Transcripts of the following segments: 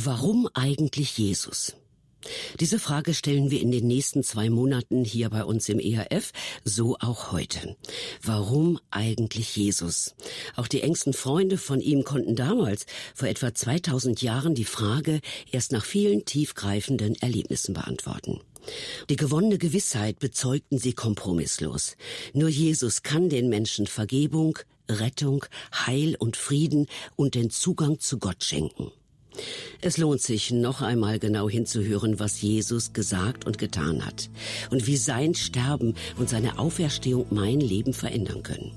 Warum eigentlich Jesus? Diese Frage stellen wir in den nächsten zwei Monaten hier bei uns im ERF, so auch heute. Warum eigentlich Jesus? Auch die engsten Freunde von ihm konnten damals, vor etwa 2000 Jahren, die Frage erst nach vielen tiefgreifenden Erlebnissen beantworten. Die gewonnene Gewissheit bezeugten sie kompromisslos. Nur Jesus kann den Menschen Vergebung, Rettung, Heil und Frieden und den Zugang zu Gott schenken. Es lohnt sich, noch einmal genau hinzuhören, was Jesus gesagt und getan hat und wie sein Sterben und seine Auferstehung mein Leben verändern können.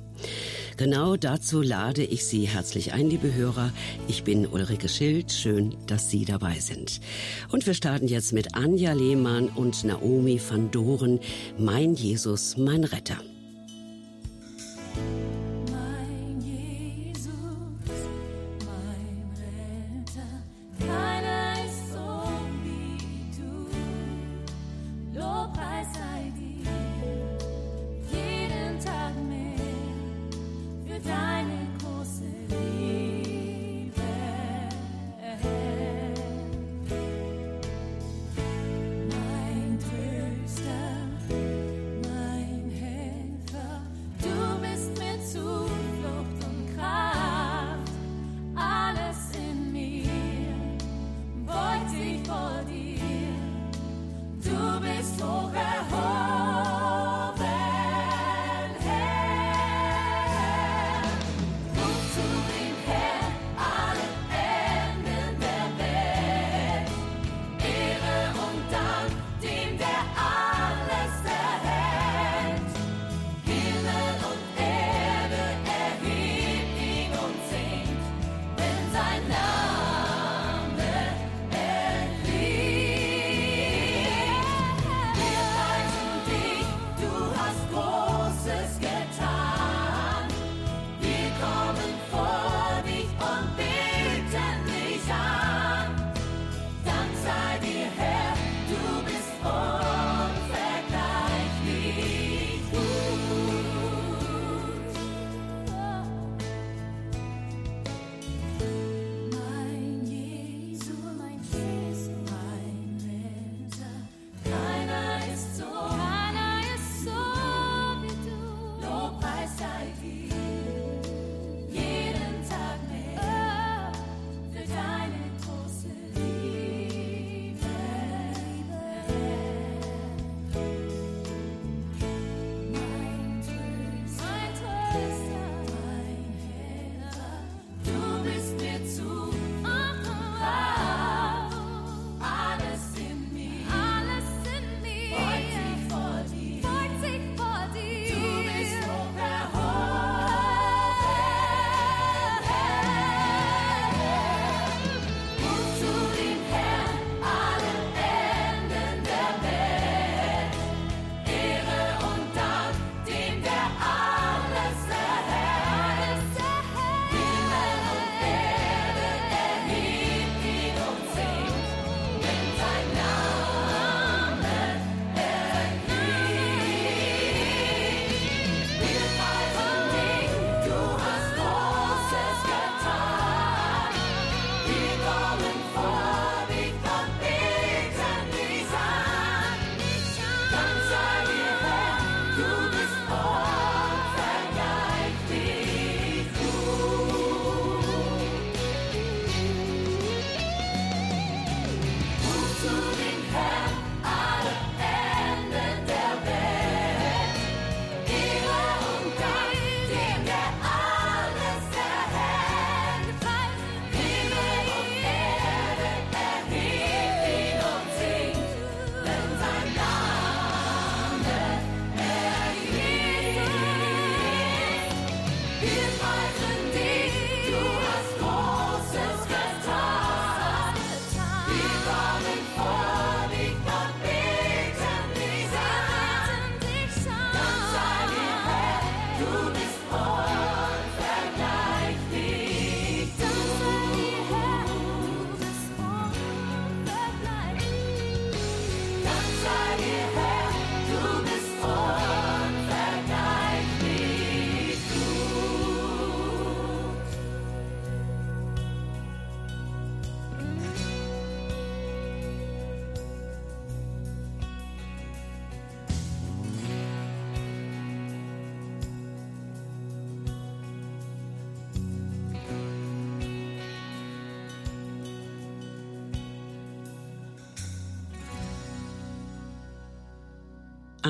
Genau dazu lade ich Sie herzlich ein, liebe Hörer. Ich bin Ulrike Schild. Schön, dass Sie dabei sind. Und wir starten jetzt mit Anja Lehmann und Naomi van Doren. Mein Jesus, mein Retter. Leave.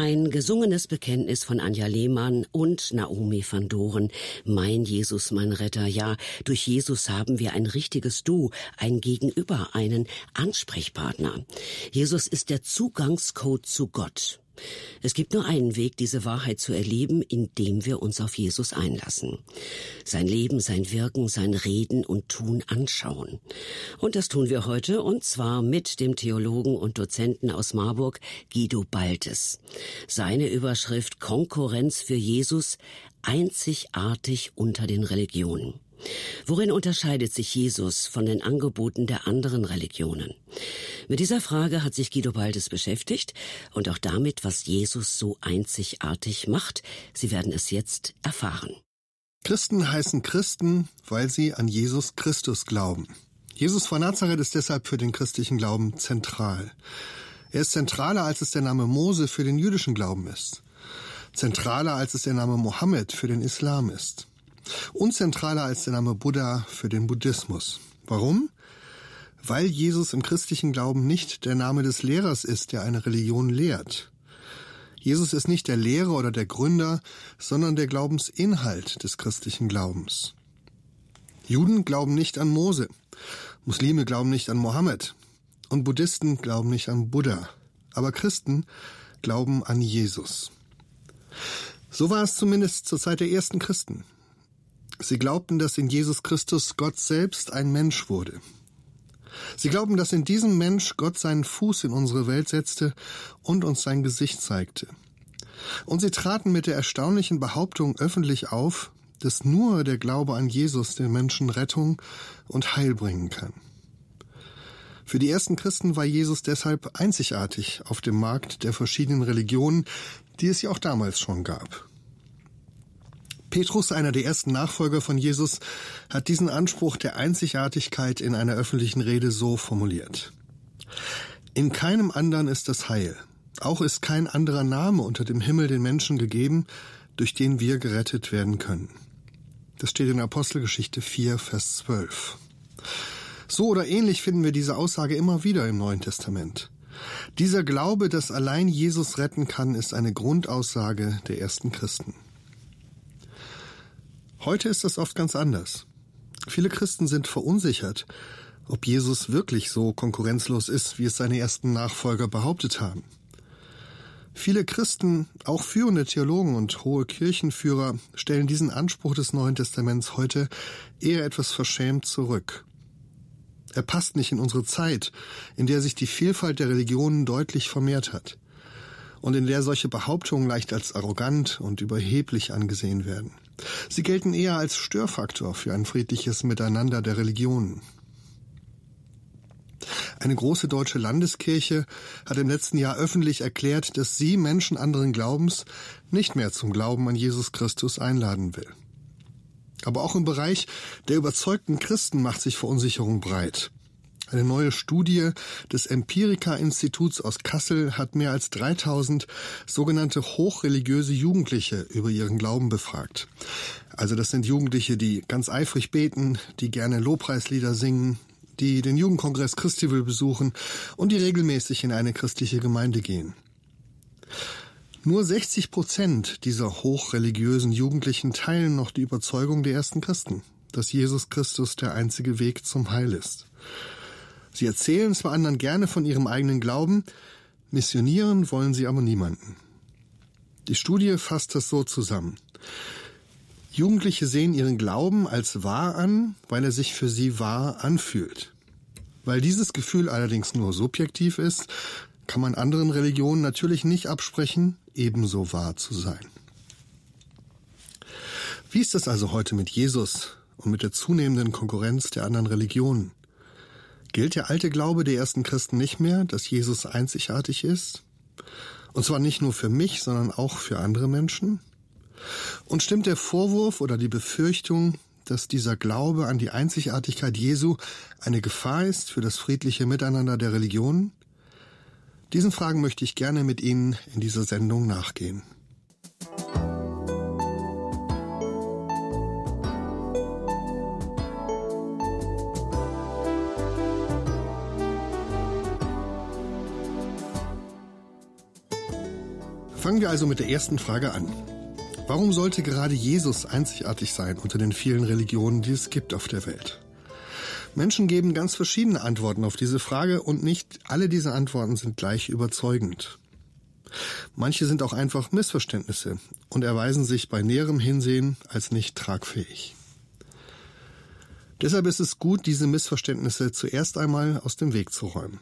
Ein gesungenes Bekenntnis von Anja Lehmann und Naomi van Doren. Mein Jesus, mein Retter. Ja, durch Jesus haben wir ein richtiges Du, ein Gegenüber, einen Ansprechpartner. Jesus ist der Zugangscode zu Gott. Es gibt nur einen Weg, diese Wahrheit zu erleben, indem wir uns auf Jesus einlassen. Sein Leben, sein Wirken, sein Reden und Tun anschauen. Und das tun wir heute, und zwar mit dem Theologen und Dozenten aus Marburg, Guido Baltes. Seine Überschrift Konkurrenz für Jesus, einzigartig unter den Religionen. Worin unterscheidet sich Jesus von den Angeboten der anderen Religionen? Mit dieser Frage hat sich Guido Baldes beschäftigt und auch damit, was Jesus so einzigartig macht. Sie werden es jetzt erfahren. Christen heißen Christen, weil sie an Jesus Christus glauben. Jesus von Nazareth ist deshalb für den christlichen Glauben zentral. Er ist zentraler, als es der Name Mose für den jüdischen Glauben ist. Zentraler, als es der Name Mohammed für den Islam ist und zentraler als der Name Buddha für den Buddhismus. Warum? Weil Jesus im christlichen Glauben nicht der Name des Lehrers ist, der eine Religion lehrt. Jesus ist nicht der Lehrer oder der Gründer, sondern der Glaubensinhalt des christlichen Glaubens. Juden glauben nicht an Mose, Muslime glauben nicht an Mohammed und Buddhisten glauben nicht an Buddha, aber Christen glauben an Jesus. So war es zumindest zur Zeit der ersten Christen. Sie glaubten, dass in Jesus Christus Gott selbst ein Mensch wurde. Sie glauben, dass in diesem Mensch Gott seinen Fuß in unsere Welt setzte und uns sein Gesicht zeigte. Und sie traten mit der erstaunlichen Behauptung öffentlich auf, dass nur der Glaube an Jesus den Menschen Rettung und Heil bringen kann. Für die ersten Christen war Jesus deshalb einzigartig auf dem Markt der verschiedenen Religionen, die es ja auch damals schon gab. Petrus, einer der ersten Nachfolger von Jesus, hat diesen Anspruch der Einzigartigkeit in einer öffentlichen Rede so formuliert. In keinem anderen ist das Heil. Auch ist kein anderer Name unter dem Himmel den Menschen gegeben, durch den wir gerettet werden können. Das steht in Apostelgeschichte 4, Vers 12. So oder ähnlich finden wir diese Aussage immer wieder im Neuen Testament. Dieser Glaube, dass allein Jesus retten kann, ist eine Grundaussage der ersten Christen. Heute ist das oft ganz anders. Viele Christen sind verunsichert, ob Jesus wirklich so konkurrenzlos ist, wie es seine ersten Nachfolger behauptet haben. Viele Christen, auch führende Theologen und hohe Kirchenführer, stellen diesen Anspruch des Neuen Testaments heute eher etwas verschämt zurück. Er passt nicht in unsere Zeit, in der sich die Vielfalt der Religionen deutlich vermehrt hat und in der solche Behauptungen leicht als arrogant und überheblich angesehen werden. Sie gelten eher als Störfaktor für ein friedliches Miteinander der Religionen. Eine große deutsche Landeskirche hat im letzten Jahr öffentlich erklärt, dass sie Menschen anderen Glaubens nicht mehr zum Glauben an Jesus Christus einladen will. Aber auch im Bereich der überzeugten Christen macht sich Verunsicherung breit. Eine neue Studie des Empirica-Instituts aus Kassel hat mehr als 3000 sogenannte hochreligiöse Jugendliche über ihren Glauben befragt. Also das sind Jugendliche, die ganz eifrig beten, die gerne Lobpreislieder singen, die den Jugendkongress Christival besuchen und die regelmäßig in eine christliche Gemeinde gehen. Nur 60 Prozent dieser hochreligiösen Jugendlichen teilen noch die Überzeugung der ersten Christen, dass Jesus Christus der einzige Weg zum Heil ist. Sie erzählen zwar anderen gerne von ihrem eigenen Glauben, missionieren wollen sie aber niemanden. Die Studie fasst das so zusammen. Jugendliche sehen ihren Glauben als wahr an, weil er sich für sie wahr anfühlt. Weil dieses Gefühl allerdings nur subjektiv ist, kann man anderen Religionen natürlich nicht absprechen, ebenso wahr zu sein. Wie ist es also heute mit Jesus und mit der zunehmenden Konkurrenz der anderen Religionen? Gilt der alte Glaube der ersten Christen nicht mehr, dass Jesus einzigartig ist? Und zwar nicht nur für mich, sondern auch für andere Menschen? Und stimmt der Vorwurf oder die Befürchtung, dass dieser Glaube an die Einzigartigkeit Jesu eine Gefahr ist für das friedliche Miteinander der Religionen? Diesen Fragen möchte ich gerne mit Ihnen in dieser Sendung nachgehen. Fangen wir also mit der ersten Frage an. Warum sollte gerade Jesus einzigartig sein unter den vielen Religionen, die es gibt auf der Welt? Menschen geben ganz verschiedene Antworten auf diese Frage und nicht alle diese Antworten sind gleich überzeugend. Manche sind auch einfach Missverständnisse und erweisen sich bei näherem Hinsehen als nicht tragfähig. Deshalb ist es gut, diese Missverständnisse zuerst einmal aus dem Weg zu räumen.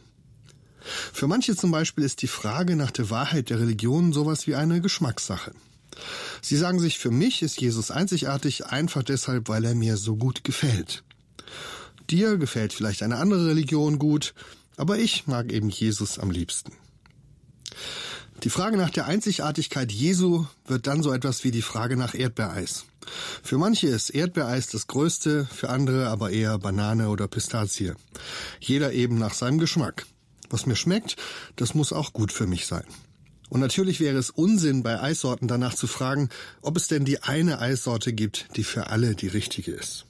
Für manche zum Beispiel ist die Frage nach der Wahrheit der Religion sowas wie eine Geschmackssache. Sie sagen sich, für mich ist Jesus einzigartig, einfach deshalb, weil er mir so gut gefällt. Dir gefällt vielleicht eine andere Religion gut, aber ich mag eben Jesus am liebsten. Die Frage nach der Einzigartigkeit Jesu wird dann so etwas wie die Frage nach Erdbeereis. Für manche ist Erdbeereis das Größte, für andere aber eher Banane oder Pistazie. Jeder eben nach seinem Geschmack. Was mir schmeckt, das muss auch gut für mich sein. Und natürlich wäre es Unsinn, bei Eissorten danach zu fragen, ob es denn die eine Eissorte gibt, die für alle die richtige ist.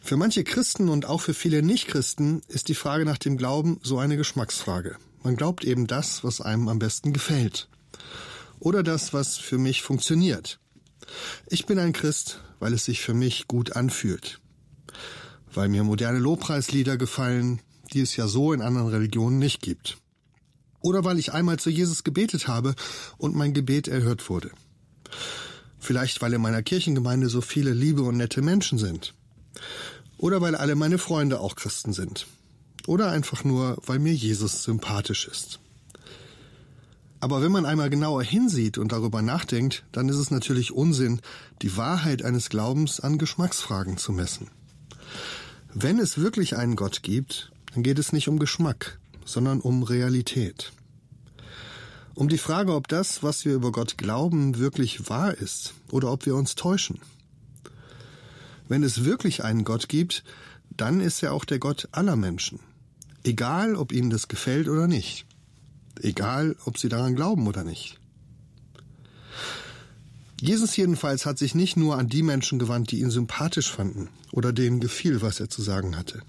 Für manche Christen und auch für viele Nichtchristen ist die Frage nach dem Glauben so eine Geschmacksfrage. Man glaubt eben das, was einem am besten gefällt. Oder das, was für mich funktioniert. Ich bin ein Christ, weil es sich für mich gut anfühlt. Weil mir moderne Lobpreislieder gefallen, die es ja so in anderen Religionen nicht gibt. Oder weil ich einmal zu Jesus gebetet habe und mein Gebet erhört wurde. Vielleicht weil in meiner Kirchengemeinde so viele liebe und nette Menschen sind. Oder weil alle meine Freunde auch Christen sind. Oder einfach nur, weil mir Jesus sympathisch ist. Aber wenn man einmal genauer hinsieht und darüber nachdenkt, dann ist es natürlich Unsinn, die Wahrheit eines Glaubens an Geschmacksfragen zu messen. Wenn es wirklich einen Gott gibt, dann geht es nicht um Geschmack, sondern um Realität. Um die Frage, ob das, was wir über Gott glauben, wirklich wahr ist oder ob wir uns täuschen. Wenn es wirklich einen Gott gibt, dann ist er auch der Gott aller Menschen. Egal, ob ihnen das gefällt oder nicht. Egal, ob sie daran glauben oder nicht. Jesus jedenfalls hat sich nicht nur an die Menschen gewandt, die ihn sympathisch fanden oder denen gefiel, was er zu sagen hatte.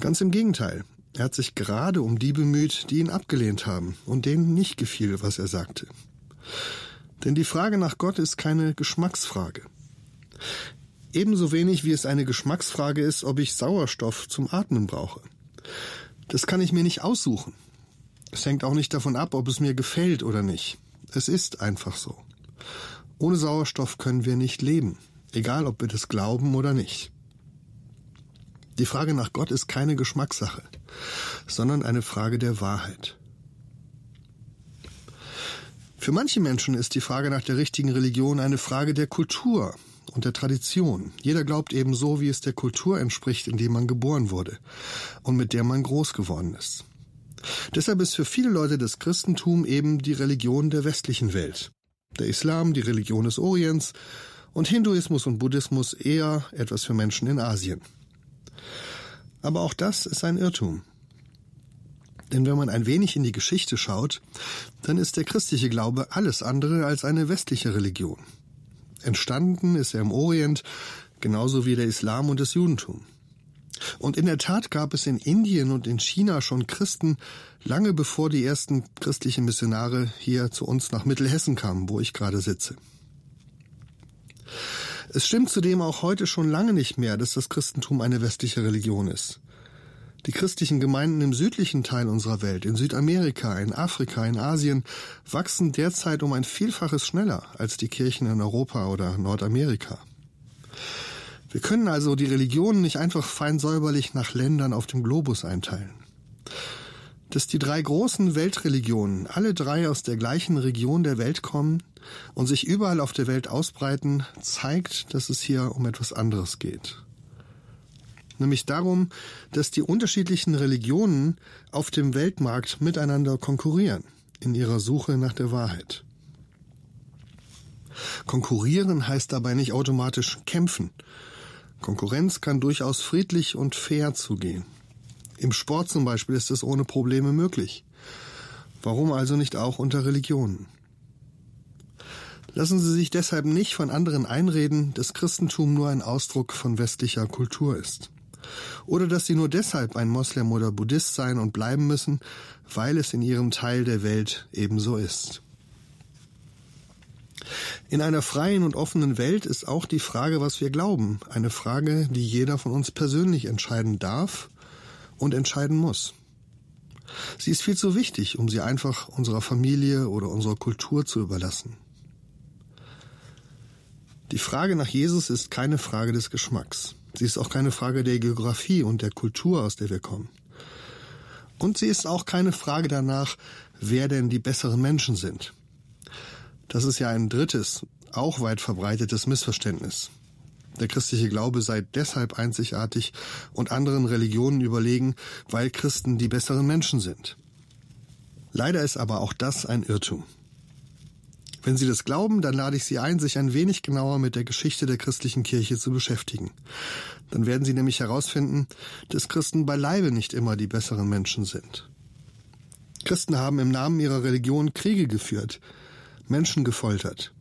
Ganz im Gegenteil, er hat sich gerade um die bemüht, die ihn abgelehnt haben und denen nicht gefiel, was er sagte. Denn die Frage nach Gott ist keine Geschmacksfrage. Ebenso wenig wie es eine Geschmacksfrage ist, ob ich Sauerstoff zum Atmen brauche. Das kann ich mir nicht aussuchen. Es hängt auch nicht davon ab, ob es mir gefällt oder nicht. Es ist einfach so. Ohne Sauerstoff können wir nicht leben, egal ob wir das glauben oder nicht. Die Frage nach Gott ist keine Geschmackssache, sondern eine Frage der Wahrheit. Für manche Menschen ist die Frage nach der richtigen Religion eine Frage der Kultur und der Tradition. Jeder glaubt eben so, wie es der Kultur entspricht, in die man geboren wurde und mit der man groß geworden ist. Deshalb ist für viele Leute das Christentum eben die Religion der westlichen Welt. Der Islam die Religion des Orients und Hinduismus und Buddhismus eher etwas für Menschen in Asien. Aber auch das ist ein Irrtum. Denn wenn man ein wenig in die Geschichte schaut, dann ist der christliche Glaube alles andere als eine westliche Religion. Entstanden ist er im Orient, genauso wie der Islam und das Judentum. Und in der Tat gab es in Indien und in China schon Christen, lange bevor die ersten christlichen Missionare hier zu uns nach Mittelhessen kamen, wo ich gerade sitze. Es stimmt zudem auch heute schon lange nicht mehr, dass das Christentum eine westliche Religion ist. Die christlichen Gemeinden im südlichen Teil unserer Welt, in Südamerika, in Afrika, in Asien, wachsen derzeit um ein Vielfaches schneller als die Kirchen in Europa oder Nordamerika. Wir können also die Religionen nicht einfach fein säuberlich nach Ländern auf dem Globus einteilen. Dass die drei großen Weltreligionen, alle drei aus der gleichen Region der Welt kommen, und sich überall auf der Welt ausbreiten, zeigt, dass es hier um etwas anderes geht. Nämlich darum, dass die unterschiedlichen Religionen auf dem Weltmarkt miteinander konkurrieren in ihrer Suche nach der Wahrheit. Konkurrieren heißt dabei nicht automatisch kämpfen. Konkurrenz kann durchaus friedlich und fair zugehen. Im Sport zum Beispiel ist es ohne Probleme möglich. Warum also nicht auch unter Religionen? Lassen Sie sich deshalb nicht von anderen einreden, dass Christentum nur ein Ausdruck von westlicher Kultur ist. Oder dass sie nur deshalb ein Moslem oder Buddhist sein und bleiben müssen, weil es in ihrem Teil der Welt ebenso ist. In einer freien und offenen Welt ist auch die Frage, was wir glauben, eine Frage, die jeder von uns persönlich entscheiden darf und entscheiden muss. Sie ist viel zu wichtig, um sie einfach unserer Familie oder unserer Kultur zu überlassen. Die Frage nach Jesus ist keine Frage des Geschmacks. Sie ist auch keine Frage der Geografie und der Kultur, aus der wir kommen. Und sie ist auch keine Frage danach, wer denn die besseren Menschen sind. Das ist ja ein drittes, auch weit verbreitetes Missverständnis. Der christliche Glaube sei deshalb einzigartig und anderen Religionen überlegen, weil Christen die besseren Menschen sind. Leider ist aber auch das ein Irrtum. Wenn Sie das glauben, dann lade ich Sie ein, sich ein wenig genauer mit der Geschichte der christlichen Kirche zu beschäftigen. Dann werden Sie nämlich herausfinden, dass Christen beileibe nicht immer die besseren Menschen sind. Christen haben im Namen ihrer Religion Kriege geführt, Menschen gefoltert.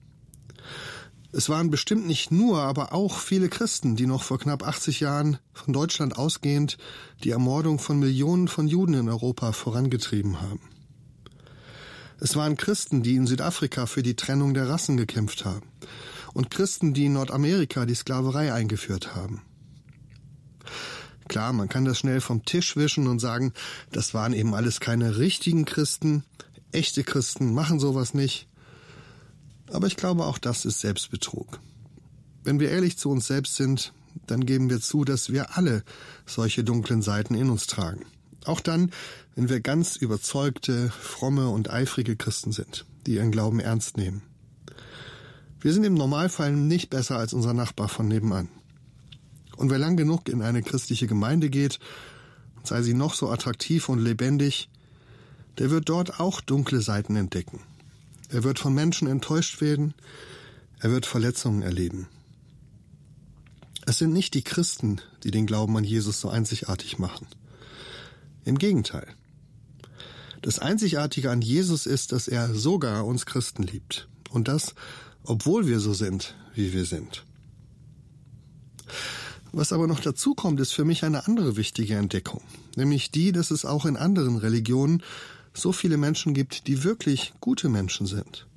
Es waren bestimmt nicht nur, aber auch viele Christen, die noch vor knapp 80 Jahren von Deutschland ausgehend die Ermordung von Millionen von Juden in Europa vorangetrieben haben. Es waren Christen, die in Südafrika für die Trennung der Rassen gekämpft haben und Christen, die in Nordamerika die Sklaverei eingeführt haben. Klar, man kann das schnell vom Tisch wischen und sagen, das waren eben alles keine richtigen Christen, echte Christen machen sowas nicht. Aber ich glaube, auch das ist Selbstbetrug. Wenn wir ehrlich zu uns selbst sind, dann geben wir zu, dass wir alle solche dunklen Seiten in uns tragen. Auch dann, wenn wir ganz überzeugte, fromme und eifrige Christen sind, die ihren Glauben ernst nehmen. Wir sind im Normalfall nicht besser als unser Nachbar von nebenan. Und wer lang genug in eine christliche Gemeinde geht, sei sie noch so attraktiv und lebendig, der wird dort auch dunkle Seiten entdecken. Er wird von Menschen enttäuscht werden, er wird Verletzungen erleben. Es sind nicht die Christen, die den Glauben an Jesus so einzigartig machen. Im Gegenteil. Das Einzigartige an Jesus ist, dass er sogar uns Christen liebt. Und das, obwohl wir so sind, wie wir sind. Was aber noch dazu kommt, ist für mich eine andere wichtige Entdeckung, nämlich die, dass es auch in anderen Religionen so viele Menschen gibt, die wirklich gute Menschen sind.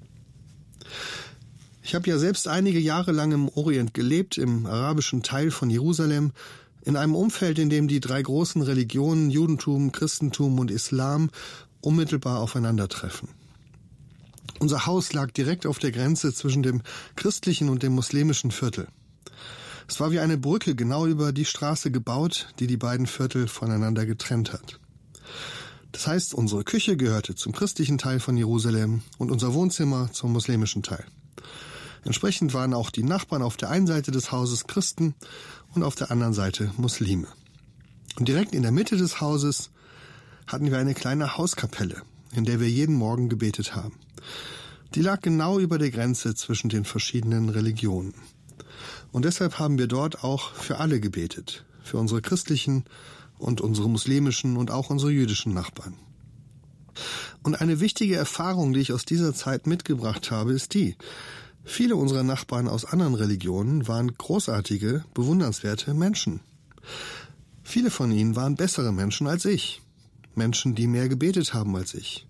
Ich habe ja selbst einige Jahre lang im Orient gelebt, im arabischen Teil von Jerusalem, in einem Umfeld, in dem die drei großen Religionen Judentum, Christentum und Islam unmittelbar aufeinandertreffen. Unser Haus lag direkt auf der Grenze zwischen dem christlichen und dem muslimischen Viertel. Es war wie eine Brücke genau über die Straße gebaut, die die beiden Viertel voneinander getrennt hat. Das heißt, unsere Küche gehörte zum christlichen Teil von Jerusalem und unser Wohnzimmer zum muslimischen Teil. Entsprechend waren auch die Nachbarn auf der einen Seite des Hauses Christen und auf der anderen Seite Muslime. Und direkt in der Mitte des Hauses hatten wir eine kleine Hauskapelle, in der wir jeden Morgen gebetet haben. Die lag genau über der Grenze zwischen den verschiedenen Religionen. Und deshalb haben wir dort auch für alle gebetet, für unsere christlichen und unsere muslimischen und auch unsere jüdischen Nachbarn. Und eine wichtige Erfahrung, die ich aus dieser Zeit mitgebracht habe, ist die, Viele unserer Nachbarn aus anderen Religionen waren großartige, bewundernswerte Menschen. Viele von ihnen waren bessere Menschen als ich. Menschen, die mehr gebetet haben als ich.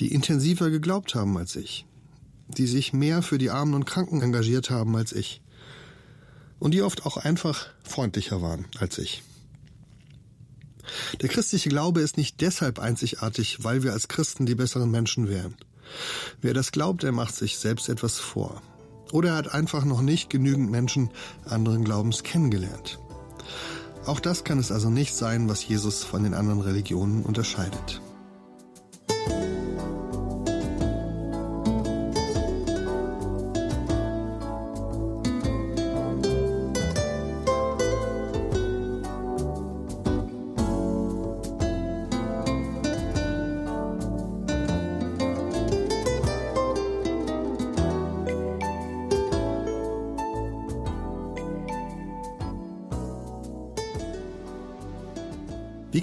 Die intensiver geglaubt haben als ich. Die sich mehr für die Armen und Kranken engagiert haben als ich. Und die oft auch einfach freundlicher waren als ich. Der christliche Glaube ist nicht deshalb einzigartig, weil wir als Christen die besseren Menschen wären. Wer das glaubt, der macht sich selbst etwas vor. Oder er hat einfach noch nicht genügend Menschen anderen Glaubens kennengelernt. Auch das kann es also nicht sein, was Jesus von den anderen Religionen unterscheidet.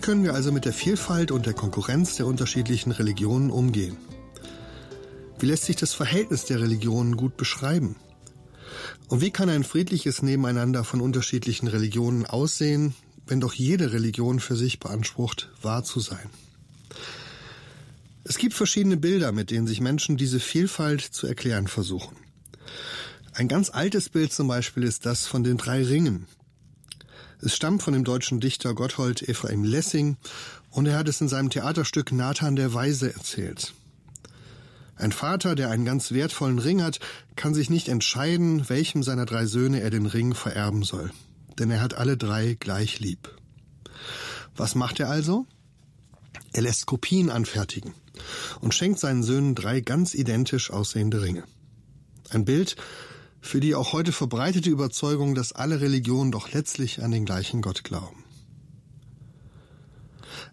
Können wir also mit der Vielfalt und der Konkurrenz der unterschiedlichen Religionen umgehen? Wie lässt sich das Verhältnis der Religionen gut beschreiben? Und wie kann ein friedliches Nebeneinander von unterschiedlichen Religionen aussehen, wenn doch jede Religion für sich beansprucht, wahr zu sein. Es gibt verschiedene Bilder, mit denen sich Menschen diese Vielfalt zu erklären versuchen. Ein ganz altes Bild zum Beispiel ist das von den drei Ringen. Es stammt von dem deutschen Dichter Gotthold Ephraim Lessing und er hat es in seinem Theaterstück Nathan der Weise erzählt. Ein Vater, der einen ganz wertvollen Ring hat, kann sich nicht entscheiden, welchem seiner drei Söhne er den Ring vererben soll. Denn er hat alle drei gleich lieb. Was macht er also? Er lässt Kopien anfertigen und schenkt seinen Söhnen drei ganz identisch aussehende Ringe. Ein Bild, für die auch heute verbreitete Überzeugung, dass alle Religionen doch letztlich an den gleichen Gott glauben.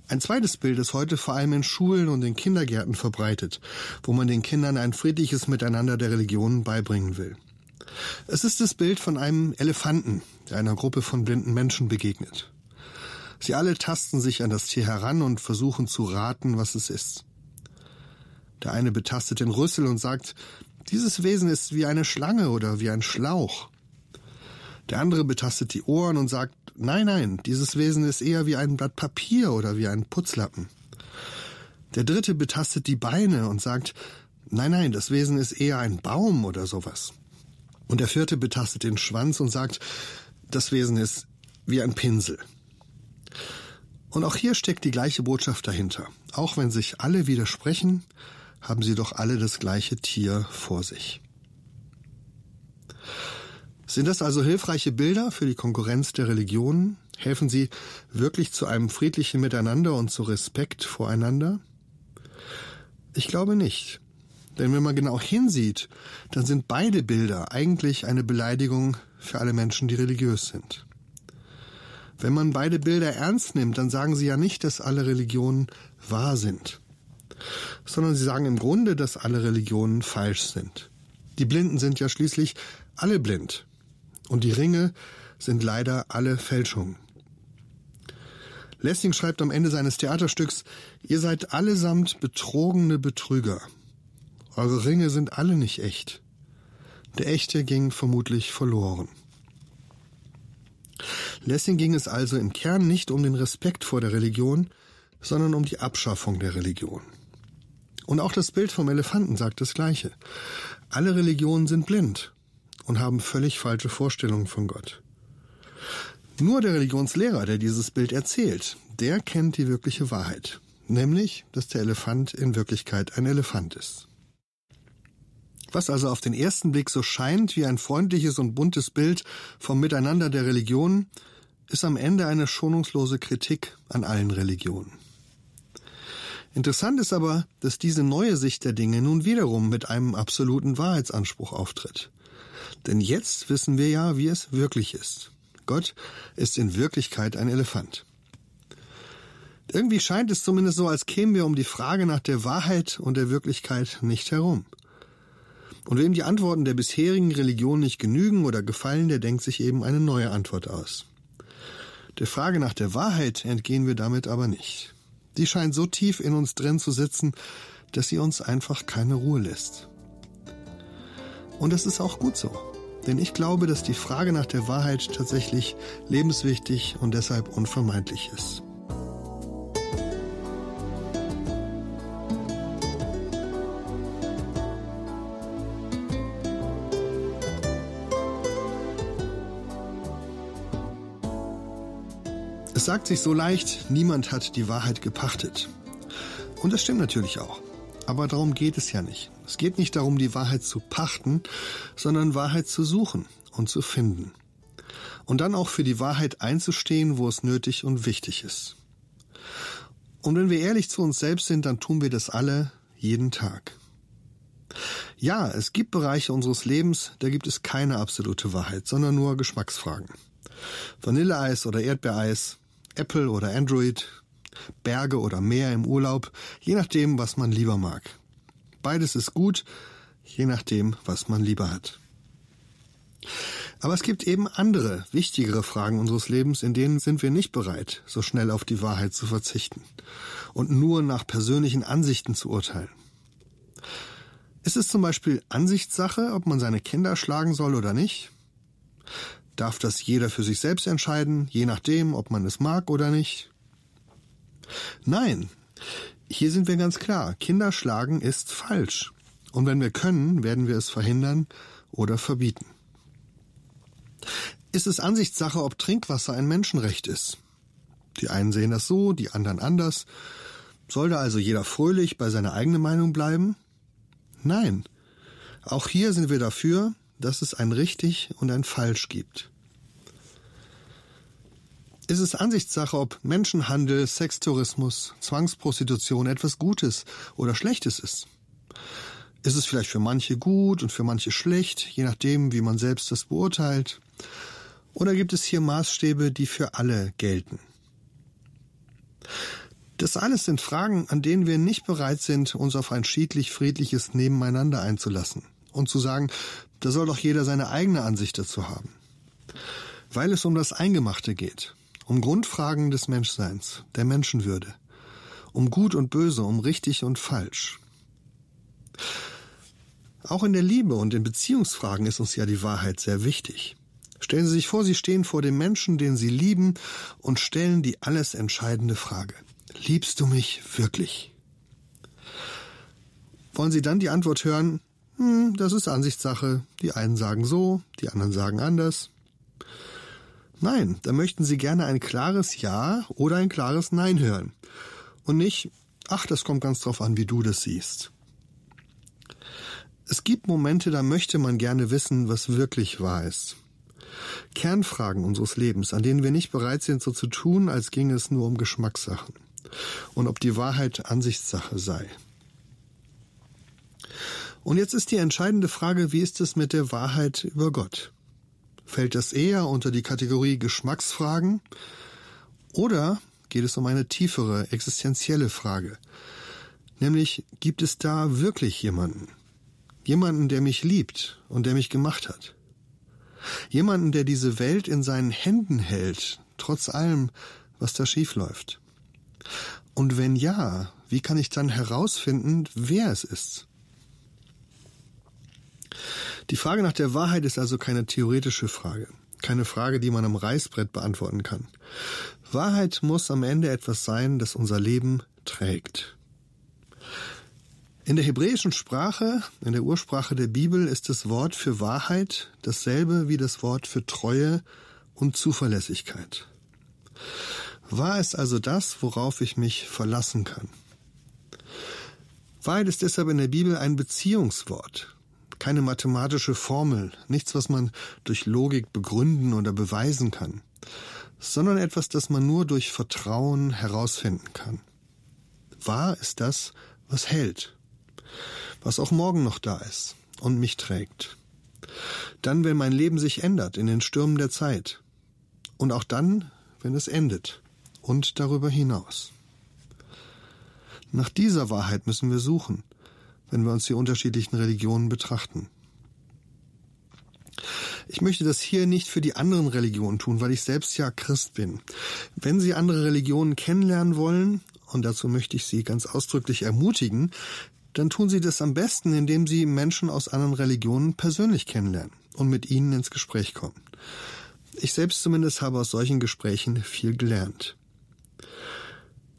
Ein zweites Bild ist heute vor allem in Schulen und in Kindergärten verbreitet, wo man den Kindern ein friedliches Miteinander der Religionen beibringen will. Es ist das Bild von einem Elefanten, der einer Gruppe von blinden Menschen begegnet. Sie alle tasten sich an das Tier heran und versuchen zu raten, was es ist. Der eine betastet den Rüssel und sagt, dieses Wesen ist wie eine Schlange oder wie ein Schlauch. Der andere betastet die Ohren und sagt, nein, nein, dieses Wesen ist eher wie ein Blatt Papier oder wie ein Putzlappen. Der dritte betastet die Beine und sagt, nein, nein, das Wesen ist eher ein Baum oder sowas. Und der vierte betastet den Schwanz und sagt, das Wesen ist wie ein Pinsel. Und auch hier steckt die gleiche Botschaft dahinter. Auch wenn sich alle widersprechen, haben sie doch alle das gleiche Tier vor sich. Sind das also hilfreiche Bilder für die Konkurrenz der Religionen? Helfen sie wirklich zu einem friedlichen Miteinander und zu Respekt voreinander? Ich glaube nicht. Denn wenn man genau hinsieht, dann sind beide Bilder eigentlich eine Beleidigung für alle Menschen, die religiös sind. Wenn man beide Bilder ernst nimmt, dann sagen sie ja nicht, dass alle Religionen wahr sind, sondern sie sagen im Grunde, dass alle Religionen falsch sind. Die Blinden sind ja schließlich alle blind. Und die Ringe sind leider alle Fälschungen. Lessing schreibt am Ende seines Theaterstücks, ihr seid allesamt betrogene Betrüger. Eure Ringe sind alle nicht echt. Der echte ging vermutlich verloren. Lessing ging es also im Kern nicht um den Respekt vor der Religion, sondern um die Abschaffung der Religion. Und auch das Bild vom Elefanten sagt das Gleiche. Alle Religionen sind blind und haben völlig falsche Vorstellungen von Gott. Nur der Religionslehrer, der dieses Bild erzählt, der kennt die wirkliche Wahrheit, nämlich, dass der Elefant in Wirklichkeit ein Elefant ist. Was also auf den ersten Blick so scheint wie ein freundliches und buntes Bild vom Miteinander der Religionen, ist am Ende eine schonungslose Kritik an allen Religionen. Interessant ist aber, dass diese neue Sicht der Dinge nun wiederum mit einem absoluten Wahrheitsanspruch auftritt. Denn jetzt wissen wir ja, wie es wirklich ist. Gott ist in Wirklichkeit ein Elefant. Irgendwie scheint es zumindest so, als kämen wir um die Frage nach der Wahrheit und der Wirklichkeit nicht herum. Und wem die Antworten der bisherigen Religion nicht genügen oder gefallen, der denkt sich eben eine neue Antwort aus. Der Frage nach der Wahrheit entgehen wir damit aber nicht. Die scheint so tief in uns drin zu sitzen, dass sie uns einfach keine Ruhe lässt. Und das ist auch gut so. Denn ich glaube, dass die Frage nach der Wahrheit tatsächlich lebenswichtig und deshalb unvermeidlich ist. Es sagt sich so leicht, niemand hat die Wahrheit gepachtet. Und das stimmt natürlich auch. Aber darum geht es ja nicht. Es geht nicht darum, die Wahrheit zu pachten, sondern Wahrheit zu suchen und zu finden. Und dann auch für die Wahrheit einzustehen, wo es nötig und wichtig ist. Und wenn wir ehrlich zu uns selbst sind, dann tun wir das alle jeden Tag. Ja, es gibt Bereiche unseres Lebens, da gibt es keine absolute Wahrheit, sondern nur Geschmacksfragen. Vanilleeis oder Erdbeereis, Apple oder Android, Berge oder Meer im Urlaub, je nachdem, was man lieber mag. Beides ist gut, je nachdem, was man lieber hat. Aber es gibt eben andere, wichtigere Fragen unseres Lebens, in denen sind wir nicht bereit, so schnell auf die Wahrheit zu verzichten und nur nach persönlichen Ansichten zu urteilen. Ist es zum Beispiel Ansichtssache, ob man seine Kinder schlagen soll oder nicht? Darf das jeder für sich selbst entscheiden, je nachdem, ob man es mag oder nicht? Nein, hier sind wir ganz klar. Kinder schlagen ist falsch. Und wenn wir können, werden wir es verhindern oder verbieten. Ist es Ansichtssache, ob Trinkwasser ein Menschenrecht ist? Die einen sehen das so, die anderen anders. Soll da also jeder fröhlich bei seiner eigenen Meinung bleiben? Nein. Auch hier sind wir dafür, dass es ein richtig und ein falsch gibt. Ist es Ansichtssache, ob Menschenhandel, Sextourismus, Zwangsprostitution etwas Gutes oder Schlechtes ist? Ist es vielleicht für manche gut und für manche schlecht, je nachdem, wie man selbst das beurteilt? Oder gibt es hier Maßstäbe, die für alle gelten? Das alles sind Fragen, an denen wir nicht bereit sind, uns auf ein schiedlich friedliches Nebeneinander einzulassen und zu sagen, da soll doch jeder seine eigene Ansicht dazu haben. Weil es um das Eingemachte geht, um Grundfragen des Menschseins, der Menschenwürde, um Gut und Böse, um richtig und falsch. Auch in der Liebe und in Beziehungsfragen ist uns ja die Wahrheit sehr wichtig. Stellen Sie sich vor, Sie stehen vor dem Menschen, den Sie lieben, und stellen die alles entscheidende Frage. Liebst du mich wirklich? Wollen Sie dann die Antwort hören? Hm, das ist Ansichtssache. Die einen sagen so, die anderen sagen anders. Nein, da möchten Sie gerne ein klares Ja oder ein klares Nein hören. Und nicht, ach, das kommt ganz drauf an, wie du das siehst. Es gibt Momente, da möchte man gerne wissen, was wirklich wahr ist. Kernfragen unseres Lebens, an denen wir nicht bereit sind, so zu tun, als ginge es nur um Geschmackssachen und ob die Wahrheit Ansichtssache sei. Und jetzt ist die entscheidende Frage, wie ist es mit der Wahrheit über Gott? Fällt das eher unter die Kategorie Geschmacksfragen oder geht es um eine tiefere, existenzielle Frage? Nämlich, gibt es da wirklich jemanden? Jemanden, der mich liebt und der mich gemacht hat? Jemanden, der diese Welt in seinen Händen hält, trotz allem, was da schief läuft? Und wenn ja, wie kann ich dann herausfinden, wer es ist? Die Frage nach der Wahrheit ist also keine theoretische Frage, keine Frage, die man am Reißbrett beantworten kann. Wahrheit muss am Ende etwas sein, das unser Leben trägt. In der hebräischen Sprache, in der Ursprache der Bibel, ist das Wort für Wahrheit dasselbe wie das Wort für Treue und Zuverlässigkeit. Wahr ist also das, worauf ich mich verlassen kann. Wahrheit ist deshalb in der Bibel ein Beziehungswort, keine mathematische Formel, nichts, was man durch Logik begründen oder beweisen kann, sondern etwas, das man nur durch Vertrauen herausfinden kann. Wahr ist das, was hält, was auch morgen noch da ist und mich trägt. Dann, wenn mein Leben sich ändert in den Stürmen der Zeit. Und auch dann, wenn es endet und darüber hinaus. Nach dieser Wahrheit müssen wir suchen, wenn wir uns die unterschiedlichen Religionen betrachten. Ich möchte das hier nicht für die anderen Religionen tun, weil ich selbst ja Christ bin. Wenn Sie andere Religionen kennenlernen wollen, und dazu möchte ich Sie ganz ausdrücklich ermutigen, dann tun Sie das am besten, indem Sie Menschen aus anderen Religionen persönlich kennenlernen und mit ihnen ins Gespräch kommen. Ich selbst zumindest habe aus solchen Gesprächen viel gelernt.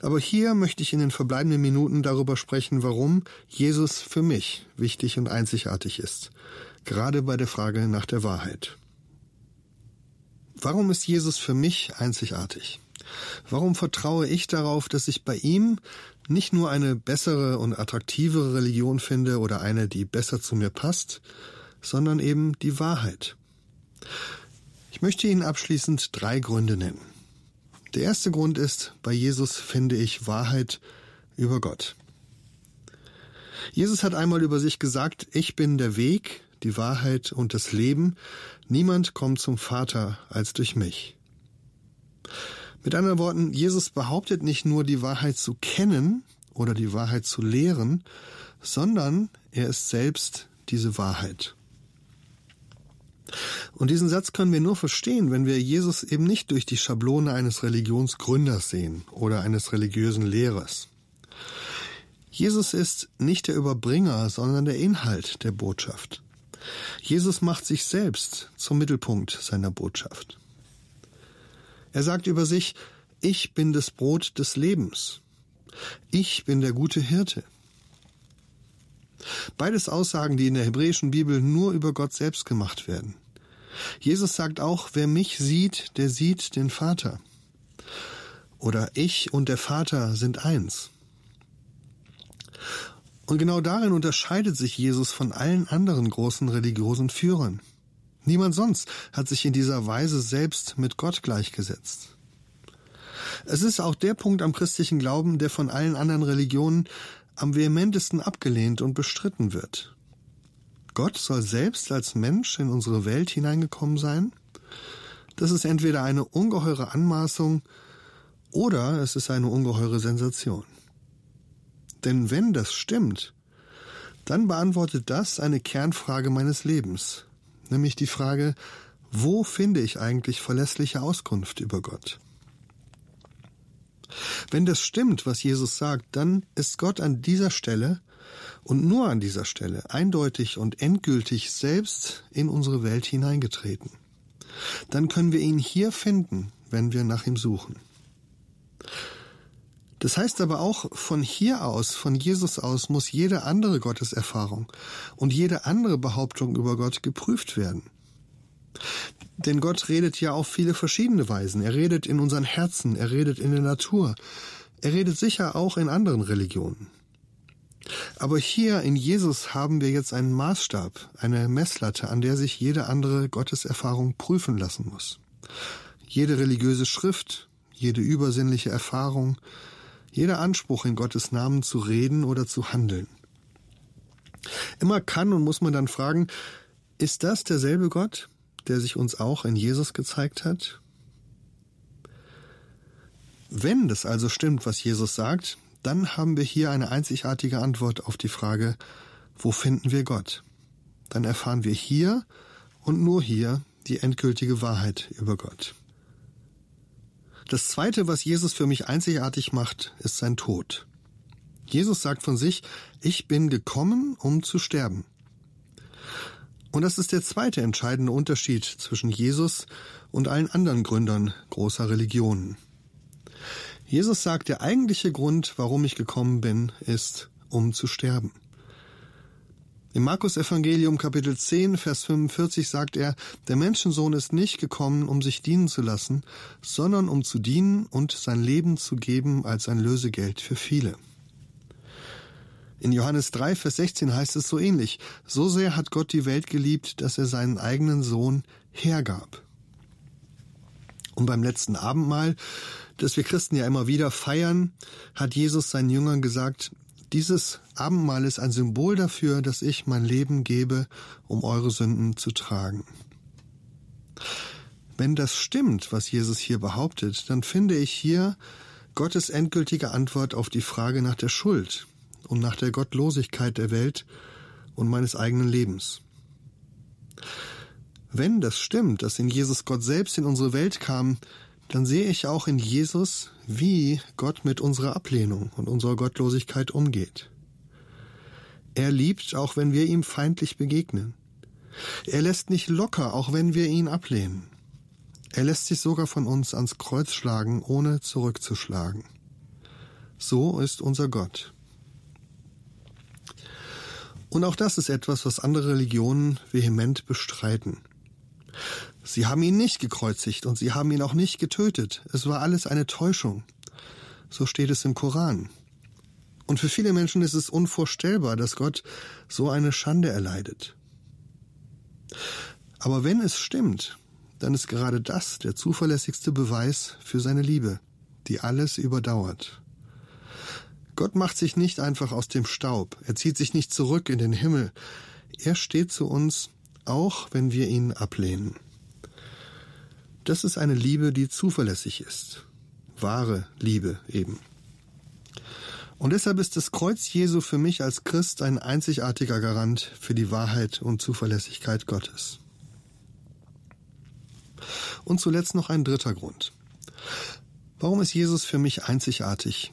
Aber hier möchte ich in den verbleibenden Minuten darüber sprechen, warum Jesus für mich wichtig und einzigartig ist, gerade bei der Frage nach der Wahrheit. Warum ist Jesus für mich einzigartig? Warum vertraue ich darauf, dass ich bei ihm nicht nur eine bessere und attraktivere Religion finde oder eine, die besser zu mir passt, sondern eben die Wahrheit? Ich möchte Ihnen abschließend drei Gründe nennen. Der erste Grund ist, bei Jesus finde ich Wahrheit über Gott. Jesus hat einmal über sich gesagt, ich bin der Weg, die Wahrheit und das Leben. Niemand kommt zum Vater als durch mich. Mit anderen Worten, Jesus behauptet nicht nur die Wahrheit zu kennen oder die Wahrheit zu lehren, sondern er ist selbst diese Wahrheit. Und diesen Satz können wir nur verstehen, wenn wir Jesus eben nicht durch die Schablone eines Religionsgründers sehen oder eines religiösen Lehrers. Jesus ist nicht der Überbringer, sondern der Inhalt der Botschaft. Jesus macht sich selbst zum Mittelpunkt seiner Botschaft. Er sagt über sich, ich bin das Brot des Lebens. Ich bin der gute Hirte. Beides Aussagen, die in der hebräischen Bibel nur über Gott selbst gemacht werden. Jesus sagt auch, wer mich sieht, der sieht den Vater. Oder ich und der Vater sind eins. Und genau darin unterscheidet sich Jesus von allen anderen großen religiösen Führern. Niemand sonst hat sich in dieser Weise selbst mit Gott gleichgesetzt. Es ist auch der Punkt am christlichen Glauben, der von allen anderen Religionen am vehementesten abgelehnt und bestritten wird. Gott soll selbst als Mensch in unsere Welt hineingekommen sein? Das ist entweder eine ungeheure Anmaßung oder es ist eine ungeheure Sensation. Denn wenn das stimmt, dann beantwortet das eine Kernfrage meines Lebens, nämlich die Frage, wo finde ich eigentlich verlässliche Auskunft über Gott? Wenn das stimmt, was Jesus sagt, dann ist Gott an dieser Stelle und nur an dieser Stelle eindeutig und endgültig selbst in unsere Welt hineingetreten. Dann können wir ihn hier finden, wenn wir nach ihm suchen. Das heißt aber auch, von hier aus, von Jesus aus, muss jede andere Gotteserfahrung und jede andere Behauptung über Gott geprüft werden. Denn Gott redet ja auf viele verschiedene Weisen. Er redet in unseren Herzen, er redet in der Natur, er redet sicher auch in anderen Religionen. Aber hier in Jesus haben wir jetzt einen Maßstab, eine Messlatte, an der sich jede andere Gotteserfahrung prüfen lassen muss. Jede religiöse Schrift, jede übersinnliche Erfahrung, jeder Anspruch in Gottes Namen zu reden oder zu handeln. Immer kann und muss man dann fragen, ist das derselbe Gott, der sich uns auch in Jesus gezeigt hat? Wenn das also stimmt, was Jesus sagt, dann haben wir hier eine einzigartige Antwort auf die Frage, wo finden wir Gott? Dann erfahren wir hier und nur hier die endgültige Wahrheit über Gott. Das Zweite, was Jesus für mich einzigartig macht, ist sein Tod. Jesus sagt von sich, ich bin gekommen, um zu sterben. Und das ist der zweite entscheidende Unterschied zwischen Jesus und allen anderen Gründern großer Religionen. Jesus sagt, der eigentliche Grund, warum ich gekommen bin, ist, um zu sterben. Im Markus Evangelium Kapitel 10, Vers 45 sagt er, der Menschensohn ist nicht gekommen, um sich dienen zu lassen, sondern um zu dienen und sein Leben zu geben als ein Lösegeld für viele. In Johannes 3, Vers 16 heißt es so ähnlich, so sehr hat Gott die Welt geliebt, dass er seinen eigenen Sohn hergab. Und beim letzten Abendmahl, das wir Christen ja immer wieder feiern, hat Jesus seinen Jüngern gesagt, dieses Abendmahl ist ein Symbol dafür, dass ich mein Leben gebe, um eure Sünden zu tragen. Wenn das stimmt, was Jesus hier behauptet, dann finde ich hier Gottes endgültige Antwort auf die Frage nach der Schuld, und nach der Gottlosigkeit der Welt und meines eigenen Lebens. Wenn das stimmt, dass in Jesus Gott selbst in unsere Welt kam, dann sehe ich auch in Jesus, wie Gott mit unserer Ablehnung und unserer Gottlosigkeit umgeht. Er liebt, auch wenn wir ihm feindlich begegnen. Er lässt nicht locker, auch wenn wir ihn ablehnen. Er lässt sich sogar von uns ans Kreuz schlagen, ohne zurückzuschlagen. So ist unser Gott. Und auch das ist etwas, was andere Religionen vehement bestreiten. Sie haben ihn nicht gekreuzigt und sie haben ihn auch nicht getötet. Es war alles eine Täuschung. So steht es im Koran. Und für viele Menschen ist es unvorstellbar, dass Gott so eine Schande erleidet. Aber wenn es stimmt, dann ist gerade das der zuverlässigste Beweis für seine Liebe, die alles überdauert. Gott macht sich nicht einfach aus dem Staub, er zieht sich nicht zurück in den Himmel, er steht zu uns, auch wenn wir ihn ablehnen. Das ist eine Liebe, die zuverlässig ist, wahre Liebe eben. Und deshalb ist das Kreuz Jesu für mich als Christ ein einzigartiger Garant für die Wahrheit und Zuverlässigkeit Gottes. Und zuletzt noch ein dritter Grund. Warum ist Jesus für mich einzigartig?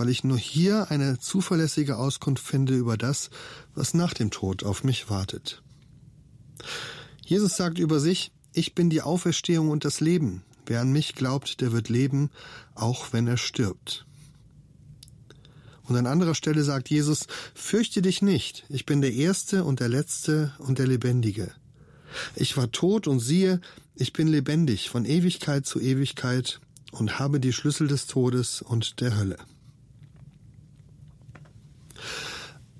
Weil ich nur hier eine zuverlässige Auskunft finde über das, was nach dem Tod auf mich wartet. Jesus sagt über sich, ich bin die Auferstehung und das Leben. Wer an mich glaubt, der wird leben, auch wenn er stirbt. Und an anderer Stelle sagt Jesus, fürchte dich nicht, ich bin der Erste und der Letzte und der Lebendige. Ich war tot und siehe, ich bin lebendig von Ewigkeit zu Ewigkeit und habe die Schlüssel des Todes und der Hölle.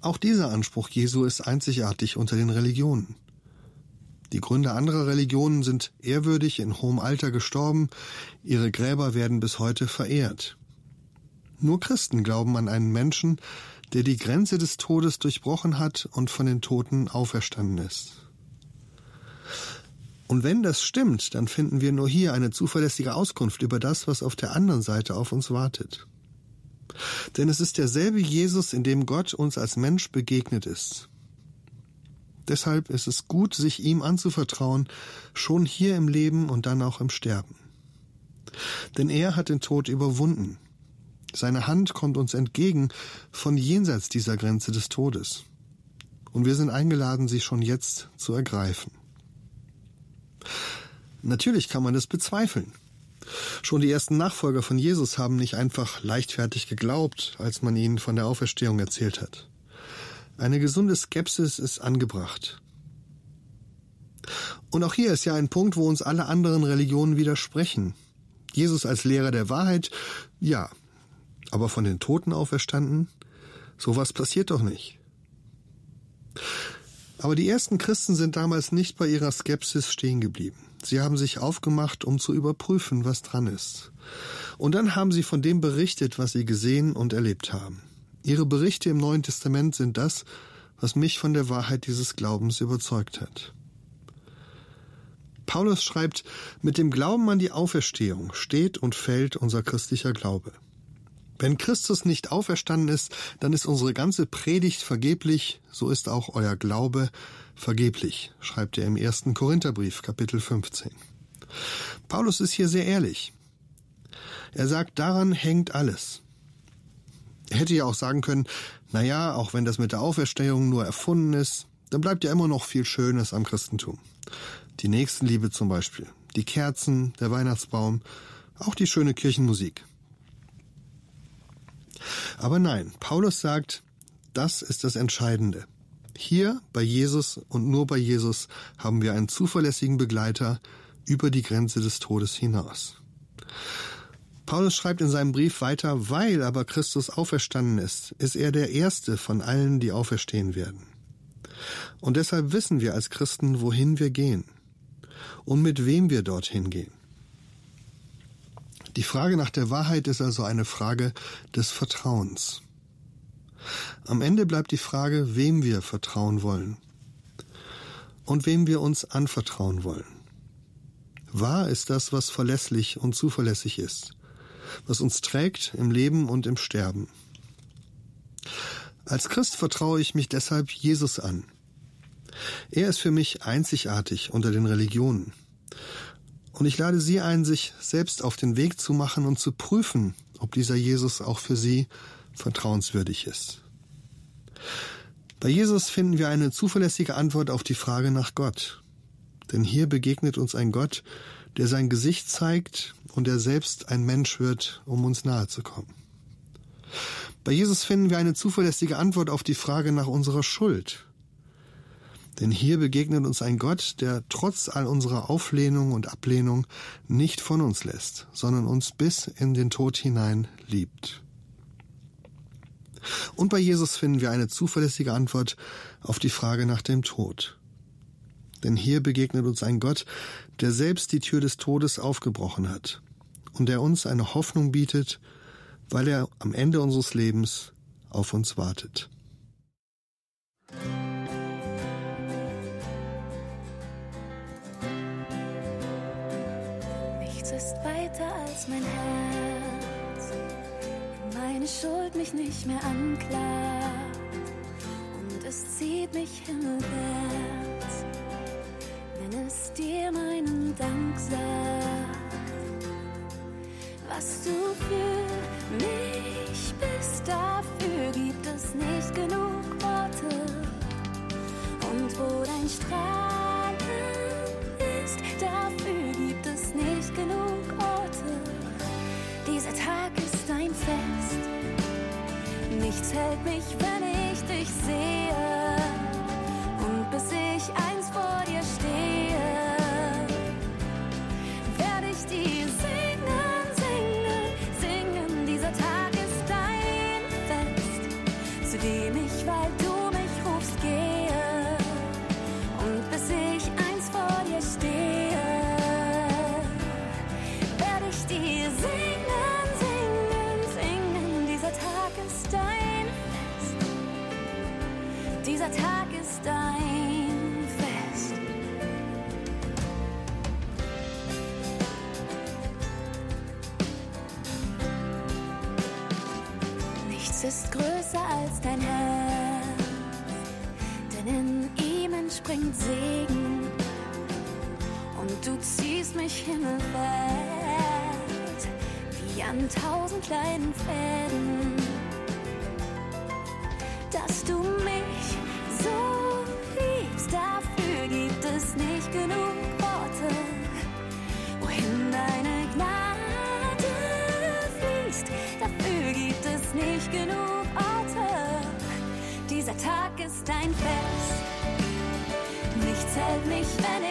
Auch dieser Anspruch Jesu ist einzigartig unter den Religionen. Die Gründer anderer Religionen sind ehrwürdig in hohem Alter gestorben, ihre Gräber werden bis heute verehrt. Nur Christen glauben an einen Menschen, der die Grenze des Todes durchbrochen hat und von den Toten auferstanden ist. Und wenn das stimmt, dann finden wir nur hier eine zuverlässige Auskunft über das, was auf der anderen Seite auf uns wartet. Denn es ist derselbe Jesus, in dem Gott uns als Mensch begegnet ist. Deshalb ist es gut, sich ihm anzuvertrauen, schon hier im Leben und dann auch im Sterben. Denn er hat den Tod überwunden seine Hand kommt uns entgegen von jenseits dieser Grenze des Todes. Und wir sind eingeladen, sie schon jetzt zu ergreifen. Natürlich kann man es bezweifeln. Schon die ersten Nachfolger von Jesus haben nicht einfach leichtfertig geglaubt, als man ihnen von der Auferstehung erzählt hat. Eine gesunde Skepsis ist angebracht. Und auch hier ist ja ein Punkt, wo uns alle anderen Religionen widersprechen. Jesus als Lehrer der Wahrheit, ja, aber von den Toten auferstanden? Sowas passiert doch nicht. Aber die ersten Christen sind damals nicht bei ihrer Skepsis stehen geblieben. Sie haben sich aufgemacht, um zu überprüfen, was dran ist. Und dann haben sie von dem berichtet, was sie gesehen und erlebt haben. Ihre Berichte im Neuen Testament sind das, was mich von der Wahrheit dieses Glaubens überzeugt hat. Paulus schreibt, mit dem Glauben an die Auferstehung steht und fällt unser christlicher Glaube. Wenn Christus nicht auferstanden ist, dann ist unsere ganze Predigt vergeblich, so ist auch euer Glaube vergeblich, schreibt er im ersten Korintherbrief, Kapitel 15. Paulus ist hier sehr ehrlich. Er sagt, daran hängt alles. Er hätte ja auch sagen können, na ja, auch wenn das mit der Auferstehung nur erfunden ist, dann bleibt ja immer noch viel Schönes am Christentum. Die Nächstenliebe zum Beispiel, die Kerzen, der Weihnachtsbaum, auch die schöne Kirchenmusik. Aber nein, Paulus sagt, das ist das Entscheidende. Hier bei Jesus und nur bei Jesus haben wir einen zuverlässigen Begleiter über die Grenze des Todes hinaus. Paulus schreibt in seinem Brief weiter, weil aber Christus auferstanden ist, ist er der Erste von allen, die auferstehen werden. Und deshalb wissen wir als Christen, wohin wir gehen und mit wem wir dorthin gehen. Die Frage nach der Wahrheit ist also eine Frage des Vertrauens. Am Ende bleibt die Frage, wem wir vertrauen wollen und wem wir uns anvertrauen wollen. Wahr ist das, was verlässlich und zuverlässig ist, was uns trägt im Leben und im Sterben. Als Christ vertraue ich mich deshalb Jesus an. Er ist für mich einzigartig unter den Religionen. Und ich lade Sie ein, sich selbst auf den Weg zu machen und zu prüfen, ob dieser Jesus auch für Sie vertrauenswürdig ist. Bei Jesus finden wir eine zuverlässige Antwort auf die Frage nach Gott. Denn hier begegnet uns ein Gott, der sein Gesicht zeigt und der selbst ein Mensch wird, um uns nahe zu kommen. Bei Jesus finden wir eine zuverlässige Antwort auf die Frage nach unserer Schuld. Denn hier begegnet uns ein Gott, der trotz all unserer Auflehnung und Ablehnung nicht von uns lässt, sondern uns bis in den Tod hinein liebt. Und bei Jesus finden wir eine zuverlässige Antwort auf die Frage nach dem Tod. Denn hier begegnet uns ein Gott, der selbst die Tür des Todes aufgebrochen hat und der uns eine Hoffnung bietet, weil er am Ende unseres Lebens auf uns wartet. mein Herz, meine Schuld mich nicht mehr anklagt. Und es zieht mich himmelwärts, wenn es dir meinen Dank sagt, was du für mich bist, kleinen Fäden, dass du mich so liebst. Dafür gibt es nicht genug Worte, wohin deine Gnade fließt. Dafür gibt es nicht genug Orte. Dieser Tag ist ein Fest. Nichts hält mich, wenn ich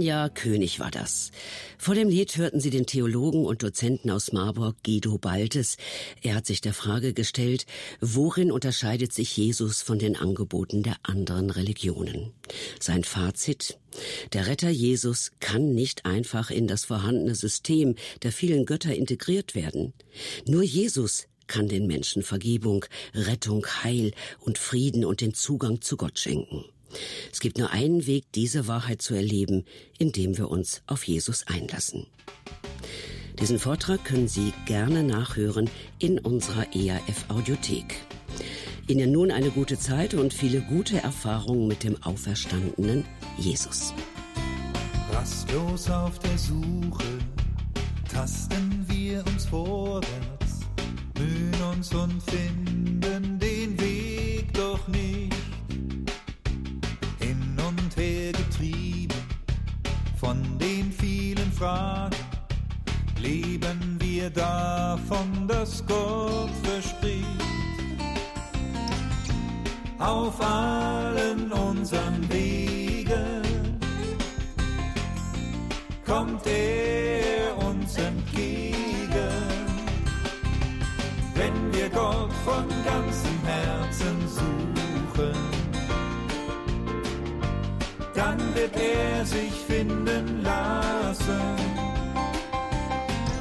Danja König war das. Vor dem Lied hörten Sie den Theologen und Dozenten aus Marburg Guido Baltes. Er hat sich der Frage gestellt, worin unterscheidet sich Jesus von den Angeboten der anderen Religionen? Sein Fazit? Der Retter Jesus kann nicht einfach in das vorhandene System der vielen Götter integriert werden. Nur Jesus kann den Menschen Vergebung, Rettung, Heil und Frieden und den Zugang zu Gott schenken. Es gibt nur einen Weg, diese Wahrheit zu erleben, indem wir uns auf Jesus einlassen. Diesen Vortrag können Sie gerne nachhören in unserer ERF Audiothek. Ihnen nun eine gute Zeit und viele gute Erfahrungen mit dem auferstandenen Jesus. Rastlos auf der Suche tasten wir uns vorwärts, mühen uns und finden den Weg doch nicht. Von den vielen Fragen, leben wir davon, dass Gott verspricht. Auf allen unseren Wegen kommt er uns entgegen. Wenn wir Gott von ganzem Herzen suchen, dann wird er sich finden lassen.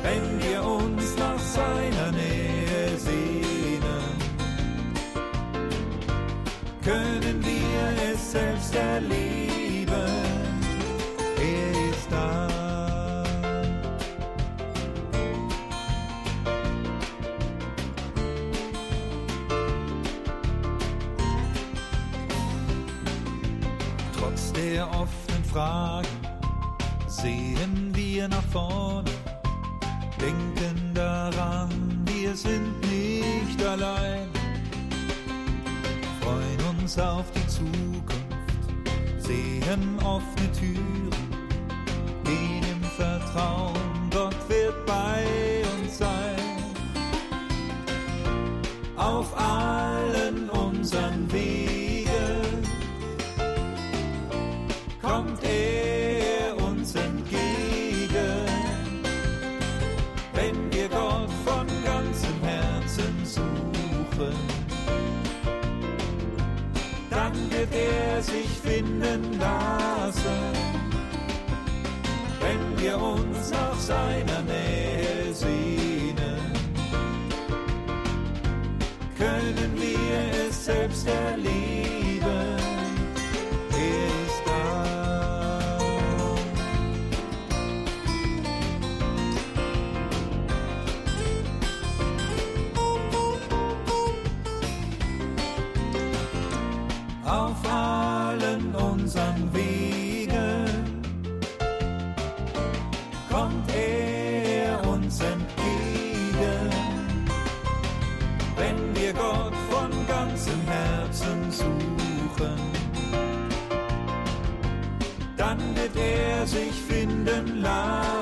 Wenn wir uns nach seiner Nähe sehnen, können wir es selbst erleben. nach vorne, denken daran, wir sind nicht allein. Freuen uns auf die Zukunft, sehen offene Türen.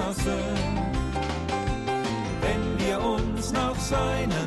lassen, wenn wir uns nach seinen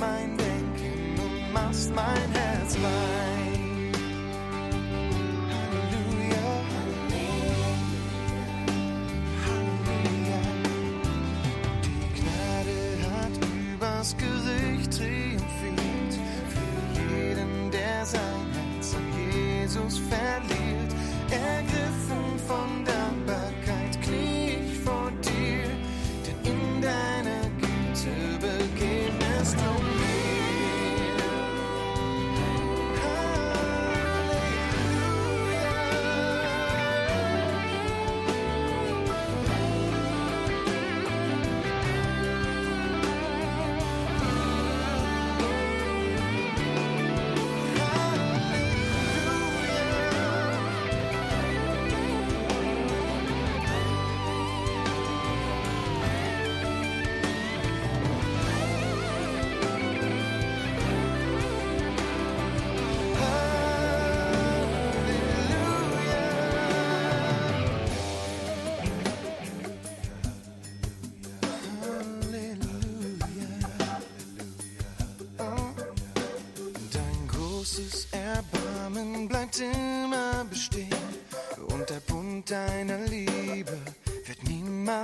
änderst mein Denken und machst mein Herz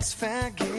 wird niemals